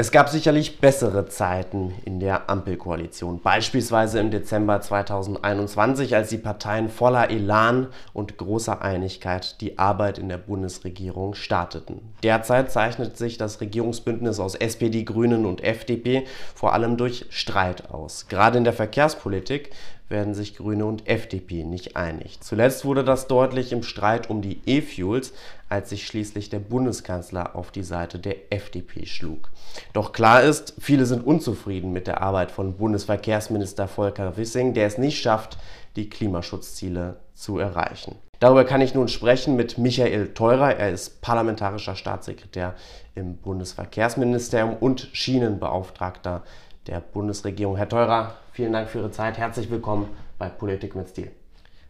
Es gab sicherlich bessere Zeiten in der Ampelkoalition, beispielsweise im Dezember 2021, als die Parteien voller Elan und großer Einigkeit die Arbeit in der Bundesregierung starteten. Derzeit zeichnet sich das Regierungsbündnis aus SPD, Grünen und FDP vor allem durch Streit aus. Gerade in der Verkehrspolitik werden sich Grüne und FDP nicht einig. Zuletzt wurde das deutlich im Streit um die E-Fuels, als sich schließlich der Bundeskanzler auf die Seite der FDP schlug. Doch klar ist, viele sind unzufrieden mit der Arbeit von Bundesverkehrsminister Volker Wissing, der es nicht schafft, die Klimaschutzziele zu erreichen. Darüber kann ich nun sprechen mit Michael Teurer. Er ist parlamentarischer Staatssekretär im Bundesverkehrsministerium und Schienenbeauftragter der Bundesregierung. Herr Teurer, vielen Dank für Ihre Zeit. Herzlich willkommen bei Politik mit Stil.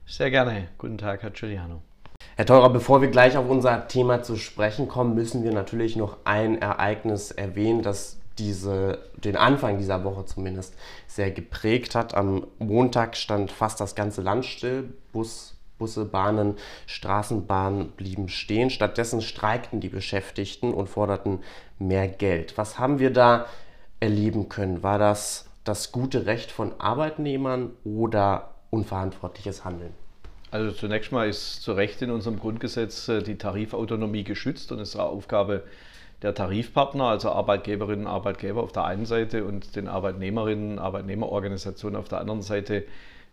Sehr gerne. Guten Tag, Herr Giuliano. Herr Teurer, bevor wir gleich auf unser Thema zu sprechen kommen, müssen wir natürlich noch ein Ereignis erwähnen, das diese, den Anfang dieser Woche zumindest sehr geprägt hat. Am Montag stand fast das ganze Land still. Bus, Busse, Bahnen, Straßenbahnen blieben stehen. Stattdessen streikten die Beschäftigten und forderten mehr Geld. Was haben wir da erleben können? War das das gute Recht von Arbeitnehmern oder unverantwortliches Handeln? Also zunächst mal ist zu Recht in unserem Grundgesetz äh, die Tarifautonomie geschützt und es ist Aufgabe der Tarifpartner, also Arbeitgeberinnen und Arbeitgeber auf der einen Seite und den Arbeitnehmerinnen und Arbeitnehmerorganisationen auf der anderen Seite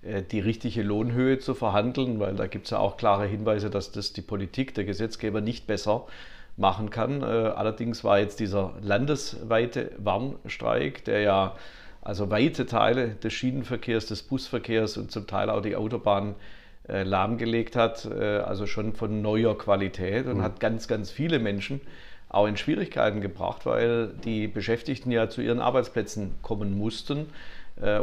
äh, die richtige Lohnhöhe zu verhandeln, weil da gibt es ja auch klare Hinweise, dass das die Politik, der Gesetzgeber nicht besser machen kann. Äh, allerdings war jetzt dieser landesweite Warnstreik, der ja also weite Teile des Schienenverkehrs, des Busverkehrs und zum Teil auch die Autobahnen äh, lahmgelegt hat, äh, also schon von neuer Qualität und mhm. hat ganz, ganz viele Menschen auch in Schwierigkeiten gebracht, weil die Beschäftigten ja zu ihren Arbeitsplätzen kommen mussten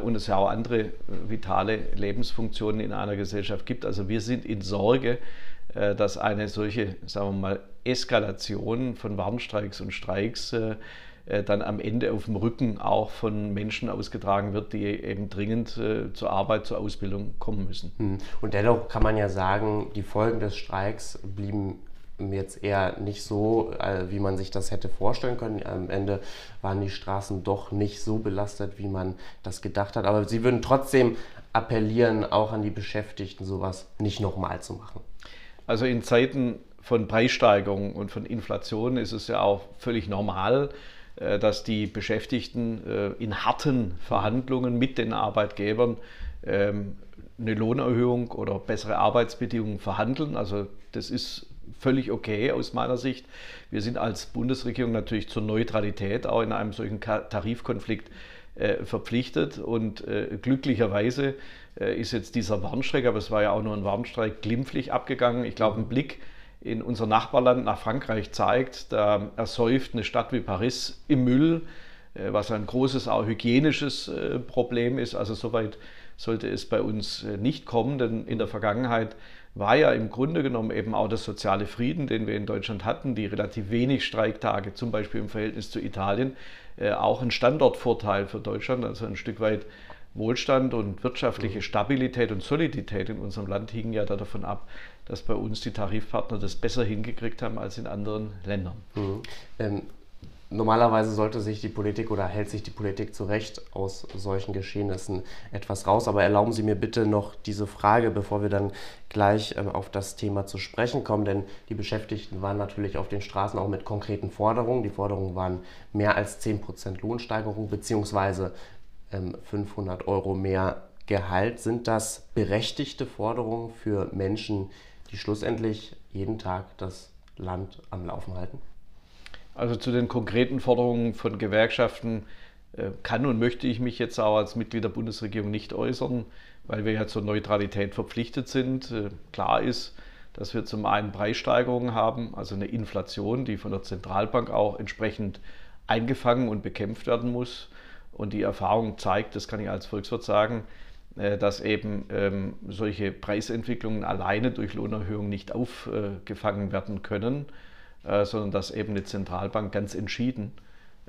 und es ja auch andere vitale Lebensfunktionen in einer Gesellschaft gibt. Also wir sind in Sorge, äh, dass eine solche, sagen wir mal, Eskalation von Warnstreiks und Streiks äh, äh, dann am Ende auf dem Rücken auch von Menschen ausgetragen wird, die eben dringend zur Arbeit, zur Ausbildung kommen müssen. Hm. Und dennoch kann man ja sagen, die Folgen des Streiks blieben jetzt eher nicht so, wie man sich das hätte vorstellen können. Am Ende waren die Straßen doch nicht so belastet, wie man das gedacht hat. Aber Sie würden trotzdem appellieren, auch an die Beschäftigten, sowas nicht nochmal zu machen. Also in Zeiten von Preissteigerungen und von Inflation ist es ja auch völlig normal, äh, dass die Beschäftigten äh, in harten Verhandlungen mit den Arbeitgebern ähm, eine Lohnerhöhung oder bessere Arbeitsbedingungen verhandeln. Also das ist völlig okay aus meiner Sicht. Wir sind als Bundesregierung natürlich zur Neutralität auch in einem solchen Tarifkonflikt äh, verpflichtet und glücklicherweise äh, ist jetzt dieser Warnstreik, aber es war ja auch nur ein Warnstreik, glimpflich abgegangen. Ich glaube, ein Blick in unser Nachbarland nach Frankreich zeigt, da ersäuft eine Stadt wie Paris im Müll, äh, was ein großes auch hygienisches äh, Problem ist. Also soweit sollte es bei uns nicht kommen, denn in der Vergangenheit war ja im Grunde genommen eben auch der soziale Frieden, den wir in Deutschland hatten, die relativ wenig Streiktage, zum Beispiel im Verhältnis zu Italien, auch ein Standortvorteil für Deutschland, also ein Stück weit Wohlstand und wirtschaftliche mhm. Stabilität und Solidität in unserem Land hingen ja davon ab, dass bei uns die Tarifpartner das besser hingekriegt haben als in anderen Ländern. Mhm. Ähm, normalerweise sollte sich die Politik oder hält sich die Politik zu Recht aus solchen Geschehnissen etwas raus. Aber erlauben Sie mir bitte noch diese Frage, bevor wir dann gleich ähm, auf das Thema zu sprechen kommen. Denn die Beschäftigten waren natürlich auf den Straßen auch mit konkreten Forderungen. Die Forderungen waren mehr als 10% Lohnsteigerung beziehungsweise 500 ähm, Euro mehr Gehalt. Sind das berechtigte Forderungen für Menschen, die schlussendlich jeden Tag das Land am Laufen halten? Also zu den konkreten Forderungen von Gewerkschaften äh, kann und möchte ich mich jetzt auch als Mitglied der Bundesregierung nicht äußern, weil wir ja zur Neutralität verpflichtet sind. Äh, klar ist, dass wir zum einen Preissteigerungen haben, also eine Inflation, die von der Zentralbank auch entsprechend eingefangen und bekämpft werden muss. Und die Erfahrung zeigt, das kann ich als Volkswirt sagen, äh, dass eben ähm, solche Preisentwicklungen alleine durch Lohnerhöhungen nicht aufgefangen werden können, äh, sondern dass eben eine Zentralbank ganz entschieden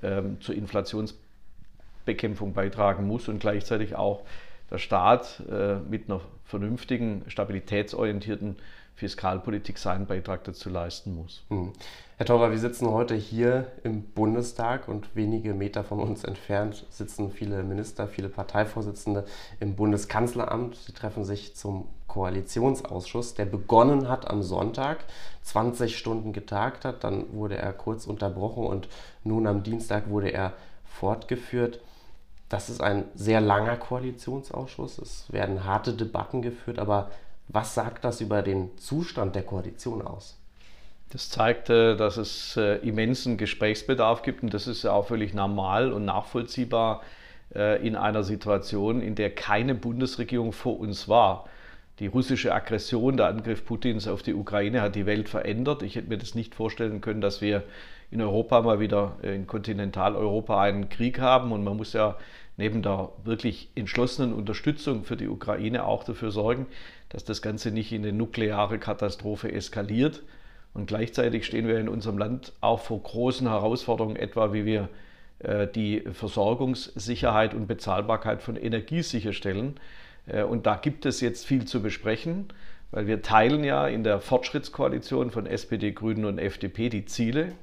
ähm, zur Inflationsbekämpfung beitragen muss und gleichzeitig auch der Staat äh, mit einer vernünftigen, stabilitätsorientierten Fiskalpolitik seinen Beitrag dazu leisten muss. Hm. Herr Tauber, wir sitzen heute hier im Bundestag und wenige Meter von uns entfernt sitzen viele Minister, viele Parteivorsitzende im Bundeskanzleramt. Sie treffen sich zum Koalitionsausschuss, der begonnen hat am Sonntag, 20 Stunden getagt hat, dann wurde er kurz unterbrochen und nun am Dienstag wurde er fortgeführt. Das ist ein sehr langer Koalitionsausschuss. Es werden harte Debatten geführt, aber was sagt das über den Zustand der Koalition aus? Das zeigt, äh, dass es äh, immensen Gesprächsbedarf gibt und das ist ja auch völlig normal und nachvollziehbar äh, in einer Situation, in der keine Bundesregierung vor uns war. Die russische Aggression, der Angriff Putins auf die Ukraine hat die Welt verändert. Ich hätte mir das nicht vorstellen können, dass wir in Europa mal wieder in Kontinentaleuropa einen Krieg haben und man muss ja neben der wirklich entschlossenen Unterstützung für die Ukraine auch dafür sorgen, dass das Ganze nicht in eine nukleare Katastrophe eskaliert. Und gleichzeitig stehen wir in unserem Land auch vor großen Herausforderungen, etwa wie wir äh, die Versorgungssicherheit und Bezahlbarkeit von Energie sicherstellen. Äh, und da gibt es jetzt viel zu besprechen, weil wir teilen ja in der Fortschrittskoalition von SPD, Grünen und FDP die Ziele,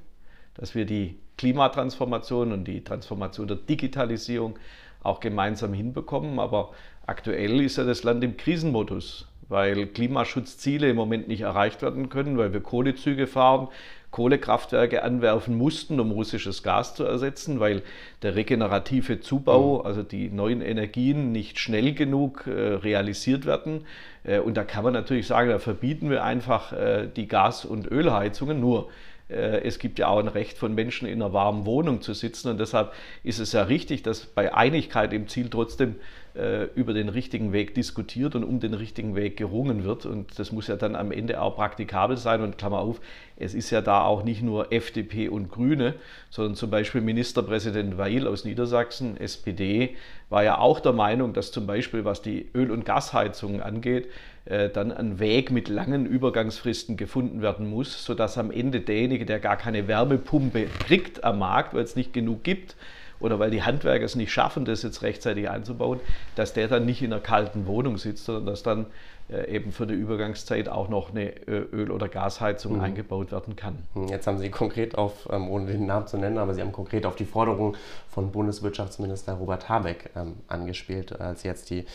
dass wir die Klimatransformation und die Transformation der Digitalisierung auch gemeinsam hinbekommen. Aber aktuell ist ja das Land im Krisenmodus, weil Klimaschutzziele im Moment nicht erreicht werden können, weil wir Kohlezüge fahren, Kohlekraftwerke anwerfen mussten, um russisches Gas zu ersetzen, weil der regenerative Zubau, mhm. also die neuen Energien, nicht schnell genug äh, realisiert werden. Äh, und da kann man natürlich sagen, da verbieten wir einfach äh, die Gas- und Ölheizungen. Nur es gibt ja auch ein Recht von Menschen in einer warmen Wohnung zu sitzen. Und deshalb ist es ja richtig, dass bei Einigkeit im Ziel trotzdem äh, über den richtigen Weg diskutiert und um den richtigen Weg gerungen wird. Und das muss ja dann am Ende auch praktikabel sein. Und Klammer auf, es ist ja da auch nicht nur FDP und Grüne, sondern zum Beispiel Ministerpräsident Weil aus Niedersachsen, SPD, war ja auch der Meinung, dass zum Beispiel was die Öl- und Gasheizungen angeht, äh, dann ein Weg mit langen Übergangsfristen gefunden werden muss, sodass am Ende derjenige, der gar keine Wärmepumpe kriegt am Markt, weil es nicht genug gibt, oder weil die Handwerker es nicht schaffen, das jetzt rechtzeitig einzubauen, dass der dann nicht in einer kalten Wohnung sitzt, sondern dass dann äh, eben für die Übergangszeit auch noch eine äh, Öl- oder Gasheizung mhm. eingebaut werden kann. Hm, jetzt haben Sie konkret auf, ähm, ohne den Namen zu nennen, aber Sie haben konkret auf die Forderung von Bundeswirtschaftsminister Robert Habeck ähm, angespielt, als jetzt die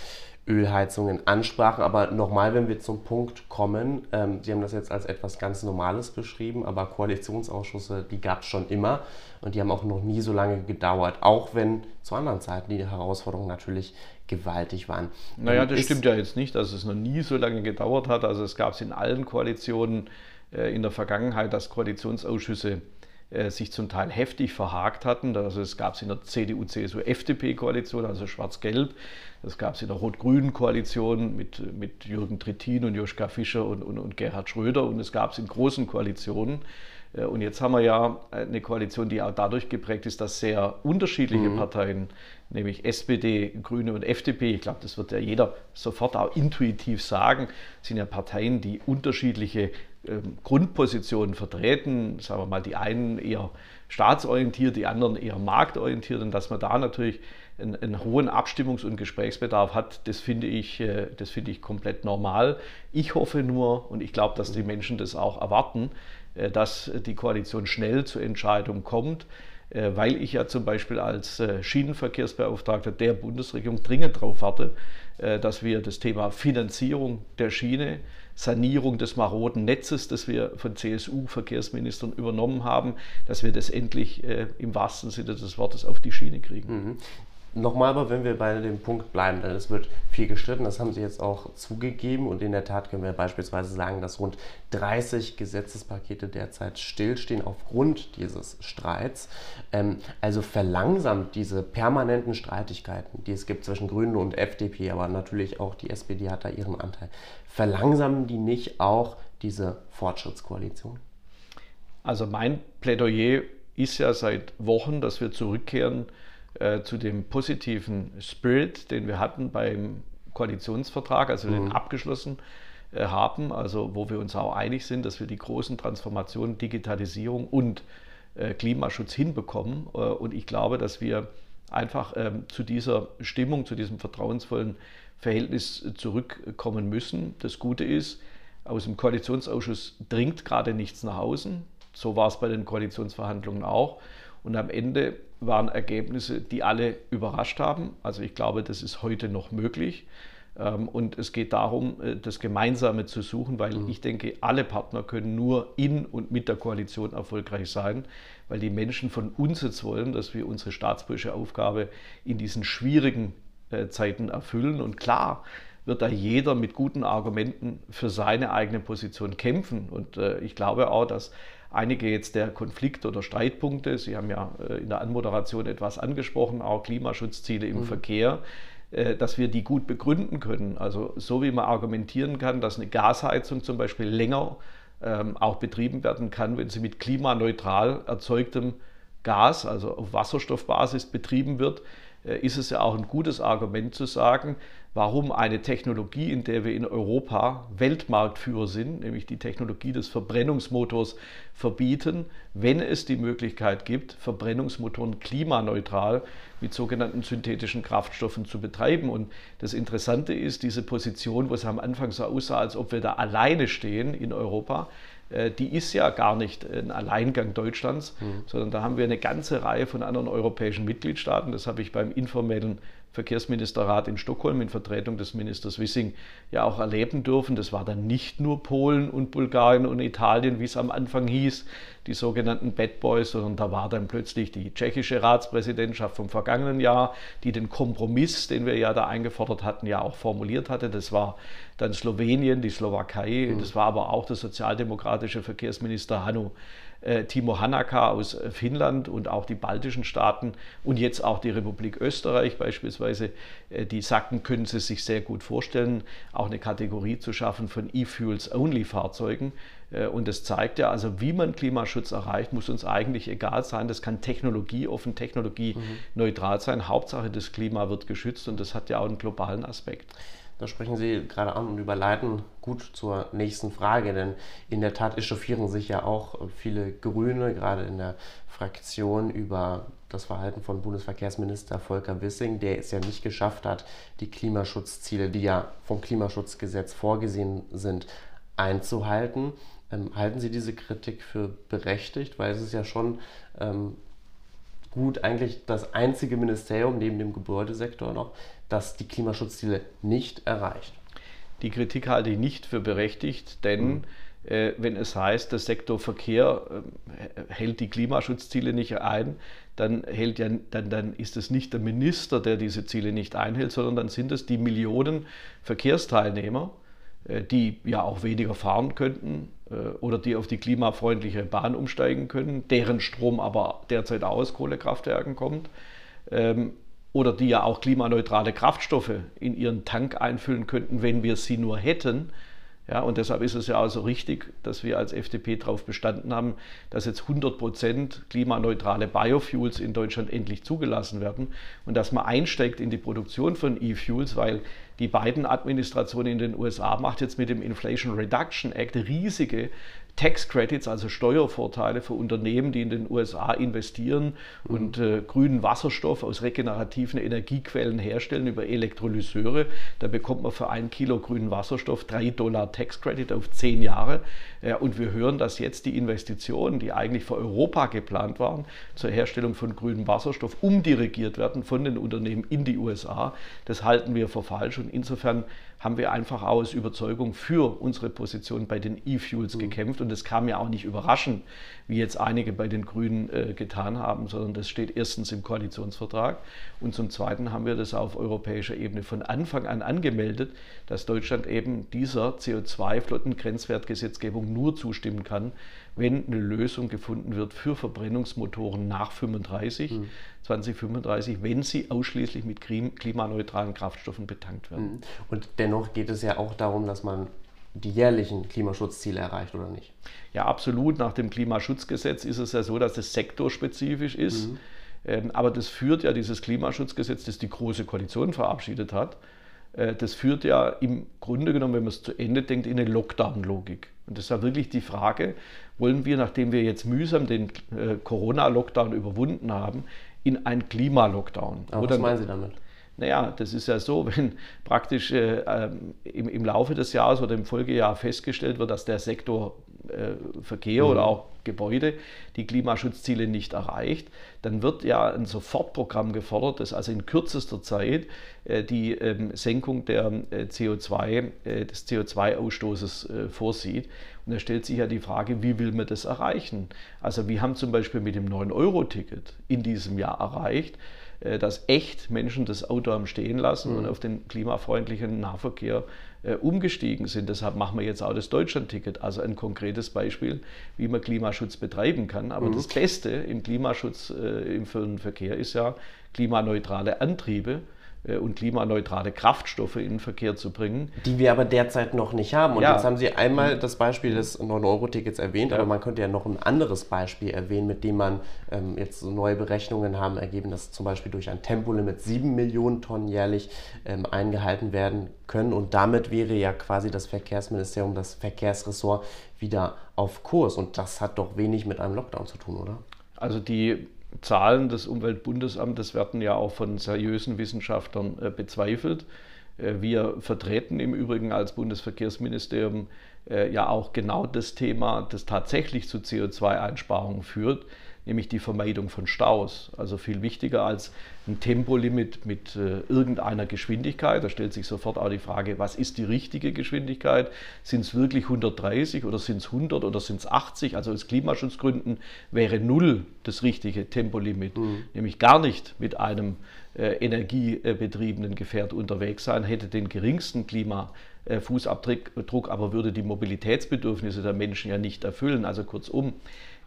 Ölheizungen ansprachen. Aber nochmal, wenn wir zum Punkt kommen, ähm, Sie haben das jetzt als etwas ganz Normales beschrieben, aber Koalitionsausschüsse, die gab es schon immer und die haben auch noch nie so lange gedauert, auch wenn zu anderen Zeiten die Herausforderungen natürlich gewaltig waren. Naja, ähm, das stimmt ja jetzt nicht, dass es noch nie so lange gedauert hat. Also es gab es in allen Koalitionen äh, in der Vergangenheit, dass Koalitionsausschüsse sich zum Teil heftig verhakt hatten. Also es gab es in der CDU-CSU-FDP-Koalition, also Schwarz-Gelb. Das gab es in der rot-grünen Koalition mit, mit Jürgen Trittin und Joschka Fischer und, und, und Gerhard Schröder. Und es gab es in großen Koalitionen. Äh, und jetzt haben wir ja eine Koalition, die auch dadurch geprägt ist, dass sehr unterschiedliche mhm. Parteien, nämlich SPD, Grüne und FDP, ich glaube, das wird ja jeder sofort auch intuitiv sagen, sind ja Parteien, die unterschiedliche Grundpositionen vertreten, sagen wir mal, die einen eher staatsorientiert, die anderen eher marktorientiert und dass man da natürlich einen, einen hohen Abstimmungs- und Gesprächsbedarf hat, das finde ich, äh, das finde ich komplett normal. Ich hoffe nur und ich glaube, dass die Menschen das auch erwarten, äh, dass die Koalition schnell zur Entscheidung kommt, äh, weil ich ja zum Beispiel als Schienenverkehrsbeauftragter der Bundesregierung dringend darauf warte, dass wir das Thema Finanzierung der Schiene Sanierung des maroden Netzes, das wir von CSU-Verkehrsministern übernommen haben, dass wir das endlich äh, im wahrsten Sinne des Wortes auf die Schiene kriegen. Mhm. Nochmal aber, wenn wir bei dem Punkt bleiben, denn es wird viel gestritten, das haben Sie jetzt auch zugegeben und in der Tat können wir beispielsweise sagen, dass rund 30 Gesetzespakete derzeit stillstehen aufgrund dieses Streits. Ähm, also verlangsamt diese permanenten Streitigkeiten, die es gibt zwischen Grünen und FDP, aber natürlich auch die SPD hat da ihren Anteil, verlangsamen die nicht auch diese Fortschrittskoalition? Also mein Plädoyer ist ja seit Wochen, dass wir zurückkehren äh, zu dem positiven Spirit, den wir hatten beim Koalitionsvertrag, also mhm. den abgeschlossen äh, haben, also wo wir uns auch einig sind, dass wir die großen Transformationen, Digitalisierung und äh, Klimaschutz hinbekommen. Äh, und ich glaube, dass wir einfach ähm, zu dieser Stimmung, zu diesem vertrauensvollen Verhältnis zurückkommen müssen. Das Gute ist, Aus dem Koalitionsausschuss dringt gerade nichts nach außen. So war es bei den Koalitionsverhandlungen auch. Und am Ende waren Ergebnisse, die alle überrascht haben. Also ich glaube, das ist heute noch möglich. Ähm, und es geht darum, äh, das Gemeinsame zu suchen, weil mhm. ich denke, alle Partner können nur in und mit der Koalition erfolgreich sein, weil die Menschen von uns jetzt wollen, dass wir unsere staatspolitische Aufgabe in diesen schwierigen äh, Zeiten erfüllen. Und klar wird da jeder mit guten Argumenten für seine eigene Position kämpfen. Und äh, ich glaube auch, dass einige jetzt der Konflikt- oder Streitpunkte, Sie haben ja in der Anmoderation etwas angesprochen, auch Klimaschutzziele im mhm. Verkehr, äh, dass wir die gut begründen können. Also so wie man argumentieren kann, dass eine Gasheizung zum Beispiel länger ähm, auch betrieben werden kann, wenn sie mit klimaneutral erzeugtem Gas, also auf Wasserstoffbasis betrieben wird, äh, ist es ja auch ein gutes Argument zu sagen, warum eine Technologie, in der wir in Europa Weltmarktführer sind, nämlich die Technologie des Verbrennungsmotors, verbieten, wenn es die Möglichkeit gibt, Verbrennungsmotoren klimaneutral mit sogenannten synthetischen Kraftstoffen zu betreiben. Und das Interessante ist, diese Position, wo es am Anfang so aussah, als ob wir da alleine stehen in Europa, äh, die ist ja gar nicht ein Alleingang Deutschlands, mhm. sondern da haben wir eine ganze Reihe von anderen europäischen Mitgliedstaaten. Das habe ich beim informellen Verkehrsministerrat in Stockholm in Vertretung des Ministers Wissing ja auch erleben dürfen. Das war dann nicht nur Polen und Bulgarien und Italien, wie es am Anfang hieß, die sogenannten Bad Boys, sondern da war dann plötzlich die tschechische Ratspräsidentschaft vom vergangenen Jahr, die den Kompromiss, den wir ja da eingefordert hatten, ja auch formuliert hatte. Das war dann Slowenien, die Slowakei, mhm. das war aber auch der sozialdemokratische Verkehrsminister Hanno Timo Hanaka aus äh, Finnland und auch die baltischen Staaten und jetzt auch die Republik Österreich beispielsweise, äh, die sagten, können sie sich sehr gut vorstellen, auch eine Kategorie zu schaffen von E-Fuels-Only-Fahrzeugen. Und das zeigt ja, also wie man Klimaschutz erreicht, muss uns eigentlich egal sein. Das kann technologieoffen, technologieneutral sein. Hauptsache, das Klima wird geschützt und das hat ja auch einen globalen Aspekt. Da sprechen Sie gerade an und überleiten gut zur nächsten Frage, denn in der Tat echauffieren sich ja auch viele Grüne, gerade in der Fraktion, über das Verhalten von Bundesverkehrsminister Volker Wissing, der es ja nicht geschafft hat, die Klimaschutzziele, die ja vom Klimaschutzgesetz vorgesehen sind, einzuhalten. Ähm, halten Sie diese Kritik für berechtigt? Weil es ist ja schon ähm, gut eigentlich das einzige Ministerium neben dem Gebäudesektor noch, das die Klimaschutzziele nicht erreicht. Die Kritik halte ich nicht für berechtigt, denn mhm. äh, wenn es heißt, der Sektor Verkehr äh, hält die Klimaschutzziele nicht ein, dann, hält ja, dann, dann ist es nicht der Minister, der diese Ziele nicht einhält, sondern dann sind es die Millionen Verkehrsteilnehmer, äh, die ja auch weniger fahren könnten oder die auf die klimafreundliche Bahn umsteigen können, deren Strom aber derzeit aus Kohlekraftwerken kommt. Oder die ja auch klimaneutrale Kraftstoffe in ihren Tank einfüllen könnten, wenn wir sie nur hätten. Ja, und deshalb ist es ja auch so richtig, dass wir als FDP darauf bestanden haben, dass jetzt 100 Prozent klimaneutrale Biofuels in Deutschland endlich zugelassen werden und dass man einsteigt in die Produktion von E-Fuels, weil die beiden Administrationen in den USA macht jetzt mit dem Inflation Reduction Act riesige Tax Credits, also Steuervorteile für Unternehmen, die in den USA investieren mhm. und äh, grünen Wasserstoff aus regenerativen Energiequellen herstellen über Elektrolyseure. Da bekommt man für ein Kilo grünen Wasserstoff drei Dollar Tax Credit auf zehn Jahre. Und wir hören, dass jetzt die Investitionen, die eigentlich für Europa geplant waren, zur Herstellung von grünem Wasserstoff umdirigiert werden von den Unternehmen in die USA. Das halten wir für falsch und insofern haben wir einfach aus Überzeugung für unsere Position bei den E-Fuels mhm. gekämpft. Und das kam ja auch nicht überraschend, wie jetzt einige bei den Grünen äh, getan haben, sondern das steht erstens im Koalitionsvertrag und zum Zweiten haben wir das auf europäischer Ebene von Anfang an angemeldet, dass Deutschland eben dieser CO2-Flottengrenzwertgesetzgebung nur zustimmen kann, wenn eine Lösung gefunden wird für Verbrennungsmotoren nach 35, mhm. 2035, wenn sie ausschließlich mit klimaneutralen Kraftstoffen betankt werden. Mhm. Und dennoch geht es ja auch darum, dass man die jährlichen Klimaschutzziele erreicht oder nicht? Ja, absolut. Nach dem Klimaschutzgesetz ist es ja so, dass es sektorspezifisch ist. Mhm. Ähm, aber das führt ja dieses Klimaschutzgesetz, das die Große Koalition verabschiedet hat, äh, das führt ja im Grunde genommen, wenn man es zu Ende denkt, in eine Lockdown-Logik. Und das ist ja wirklich die Frage, wollen wir, nachdem wir jetzt mühsam den äh, Corona-Lockdown überwunden haben, in einen Klima-Lockdown? Was meinen Sie damit? Naja, das ist ja so, wenn praktisch äh, ähm, im, im, Laufe des Jahres oder im Folgejahr festgestellt wird, dass der Sektor äh, Verkehr mhm. oder auch Gebäude die Klimaschutzziele nicht erreicht, dann wird ja ein Sofortprogramm gefordert, das also in kürzester Zeit äh, die ähm, Senkung der, äh, CO2, äh, des CO2-Ausstoßes äh, vorsieht. Und da stellt sich ja die Frage, wie will man das erreichen? Also wir haben zum Beispiel mit dem 9-Euro-Ticket in diesem Jahr erreicht, dass echt Menschen das Auto am Stehen lassen mhm. und auf den klimafreundlichen Nahverkehr umgestiegen sind. Deshalb machen wir jetzt auch das Deutschland-Ticket, also ein konkretes Beispiel, wie man Klimaschutz betreiben kann. Aber mhm. das Beste im Klimaschutz im Verkehr ist ja klimaneutrale Antriebe äh, und klimaneutrale Kraftstoffe in den Verkehr zu bringen. Die wir aber derzeit noch nicht haben. Und ja. jetzt haben Sie einmal das Beispiel des 9-Euro-Tickets erwähnt, ja. aber man könnte ja noch ein anderes Beispiel erwähnen, mit dem man ähm, jetzt so neue Berechnungen haben ergeben, dass zum Beispiel durch ein Tempolimit 7 Millionen Tonnen jährlich ähm, eingehalten werden können. Und damit wäre ja quasi das Verkehrsministerium, das Verkehrsressort wieder auf Kurs. Und das hat doch wenig mit einem Lockdown zu tun, oder? Also die Zahlen des Umweltbundesamtes werden ja auch von seriösen Wissenschaftlern äh, bezweifelt. Äh, wir vertreten im Übrigen als Bundesverkehrsministerium äh, ja auch genau das Thema, das tatsächlich zu CO2-Einsparungen führt nämlich die Vermeidung von Staus. Also viel wichtiger als ein Tempolimit mit äh, irgendeiner Geschwindigkeit. Da stellt sich sofort auch die Frage, was ist die richtige Geschwindigkeit? Sind es wirklich 130 oder sind es 100 oder sind es 80? Also aus Klimaschutzgründen wäre null das richtige Tempolimit, mhm. nämlich gar nicht mit einem äh, energiebetriebenen Gefährt unterwegs sein, hätte den geringsten Klimafußabdruck, aber würde die Mobilitätsbedürfnisse der Menschen ja nicht erfüllen. Also kurzum,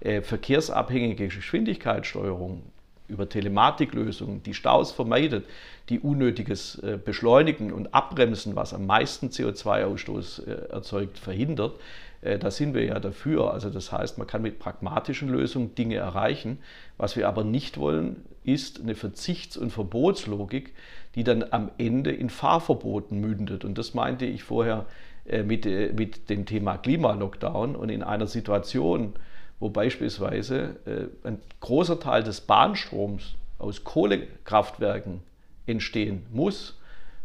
äh, verkehrsabhängige Geschwindigkeitssteuerung über Telematiklösungen, die Staus vermeidet, die unnötiges äh, Beschleunigen und Abbremsen, was am meisten CO2-Ausstoß äh, erzeugt, verhindert, da sind wir ja dafür. Also das heißt, man kann mit pragmatischen Lösungen Dinge erreichen. Was wir aber nicht wollen, ist eine Verzichts- und Verbotslogik, die dann am Ende in Fahrverboten mündet. Und das meinte ich vorher mit, mit dem Thema Klimalockdown. Und in einer Situation, wo beispielsweise äh, ein großer Teil des Bahnstroms aus Kohlekraftwerken entstehen muss,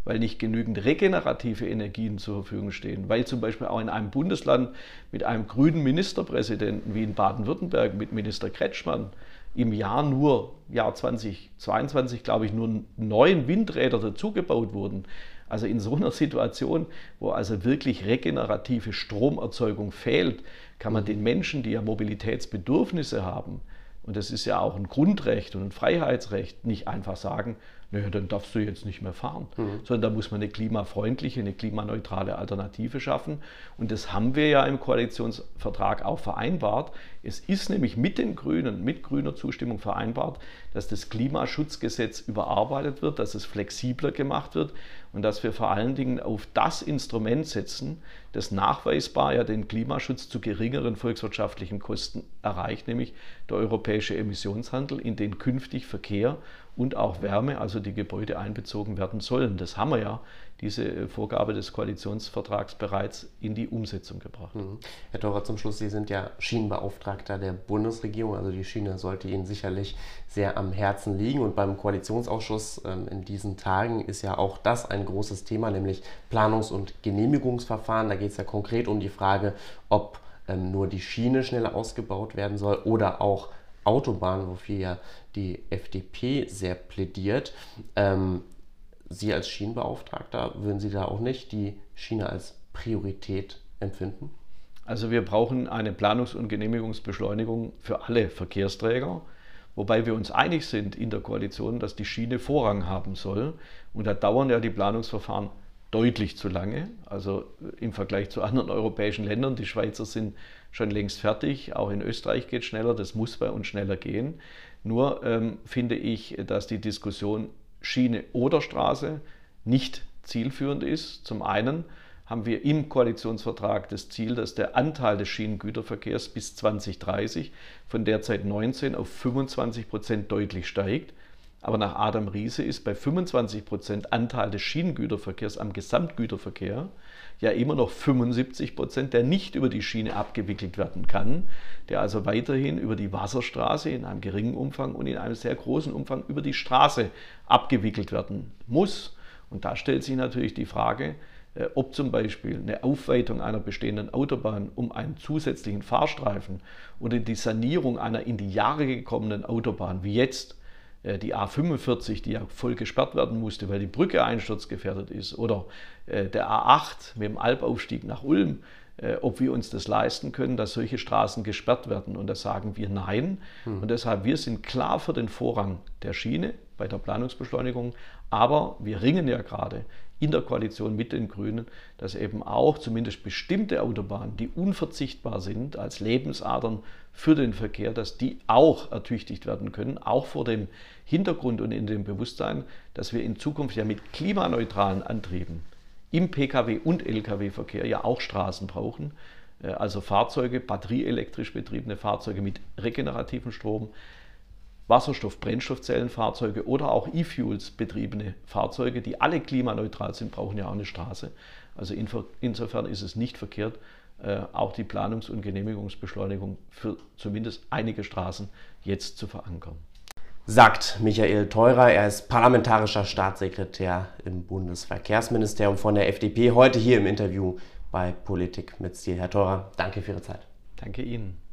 weil nicht genügend regenerative Energien zur Verfügung stehen, weil zum Beispiel auch in einem Bundesland mit einem grünen Ministerpräsidenten wie in Baden-Württemberg mit Minister Kretschmann im Jahr nur, Jahr 2022, glaube ich, nur neun Windräder dazugebaut wurden. Also in so einer Situation, wo also wirklich regenerative Stromerzeugung fehlt, kann man den Menschen, die ja Mobilitätsbedürfnisse haben, und das ist ja auch ein Grundrecht und ein Freiheitsrecht, nicht einfach sagen, naja, dann darfst du jetzt nicht mehr fahren, mhm. sondern da muss man eine klimafreundliche, eine klimaneutrale Alternative schaffen. Und das haben wir ja im Koalitionsvertrag auch vereinbart. Es ist nämlich mit den Grünen, mit grüner Zustimmung vereinbart, dass das Klimaschutzgesetz überarbeitet wird, dass es flexibler gemacht wird und dass wir vor allen Dingen auf das Instrument setzen, das nachweisbar ja den Klimaschutz zu geringeren volkswirtschaftlichen Kosten erreicht, nämlich der europäische Emissionshandel, in den künftig Verkehr und auch Wärme, also die Gebäude einbezogen werden sollen. Das haben wir ja, diese äh, Vorgabe des Koalitionsvertrags bereits in die Umsetzung gebracht. Mhm. Herr Theurer, zum Schluss, Sie sind ja Schienenbeauftragter der Bundesregierung, also die Schiene sollte Ihnen sicherlich sehr am Herzen liegen und beim Koalitionsausschuss ähm, in diesen Tagen ist ja auch das ein großes Thema, nämlich Planungs- und Genehmigungsverfahren. Da geht es ja konkret um die Frage, ob ähm, nur die Schiene schneller ausgebaut werden soll oder auch Autobahnen, wofür ja die FDP sehr plädiert. Ähm, Sie als Schienenbeauftragter, würden Sie da auch nicht die Schiene als Priorität empfinden? Also wir brauchen eine Planungs- und Genehmigungsbeschleunigung für alle Verkehrsträger, wobei wir uns einig sind in der Koalition, dass die Schiene Vorrang haben soll. Und da dauern ja die Planungsverfahren deutlich zu lange, also im Vergleich zu anderen europäischen Ländern. Die Schweizer sind schon längst fertig, auch in Österreich geht es schneller, das muss bei uns schneller gehen. Nur ähm, finde ich, dass die Diskussion Schiene oder Straße nicht zielführend ist. Zum einen haben wir im Koalitionsvertrag das Ziel, dass der Anteil des Schienengüterverkehrs bis 2030 von derzeit 19 auf 25 Prozent deutlich steigt. Aber nach Adam Riese ist bei 25 Prozent Anteil des Schienengüterverkehrs am Gesamtgüterverkehr ja immer noch 75 Prozent, der nicht über die Schiene abgewickelt werden kann, der also weiterhin über die Wasserstraße in einem geringen Umfang und in einem sehr großen Umfang über die Straße abgewickelt werden muss. Und da stellt sich natürlich die Frage, äh, ob zum Beispiel eine Aufweitung einer bestehenden Autobahn um einen zusätzlichen Fahrstreifen oder die Sanierung einer in die Jahre gekommenen Autobahn, wie jetzt die A45, die ja voll gesperrt werden musste, weil die Brücke einsturzgefährdet ist, oder äh, der A8 mit dem Albaufstieg nach Ulm, äh, ob wir uns das leisten können, dass solche Straßen gesperrt werden. Und da sagen wir nein. Hm. Und deshalb, wir sind klar für den Vorrang der Schiene bei der Planungsbeschleunigung, aber wir ringen ja gerade in der Koalition mit den Grünen, dass eben auch zumindest bestimmte Autobahnen, die unverzichtbar sind als Lebensadern für den Verkehr, dass die auch ertüchtigt werden können, auch vor dem Hintergrund und in dem Bewusstsein, dass wir in Zukunft ja mit klimaneutralen Antrieben im Pkw- und Lkw-Verkehr ja auch Straßen brauchen, äh, also Fahrzeuge, batterieelektrisch betriebene Fahrzeuge mit regenerativem Strom, Wasserstoff-Brennstoffzellenfahrzeuge oder auch E-Fuels betriebene Fahrzeuge, die alle klimaneutral sind, brauchen ja auch eine Straße. Also insofern ist es nicht verkehrt, äh, auch die Planungs- und Genehmigungsbeschleunigung für zumindest einige Straßen jetzt zu verankern. Sagt Michael Theurer, er ist parlamentarischer Staatssekretär im Bundesverkehrsministerium von der FDP, heute hier im Interview bei Politik mit Stil. Herr Theurer, danke für Ihre Zeit. Danke Ihnen.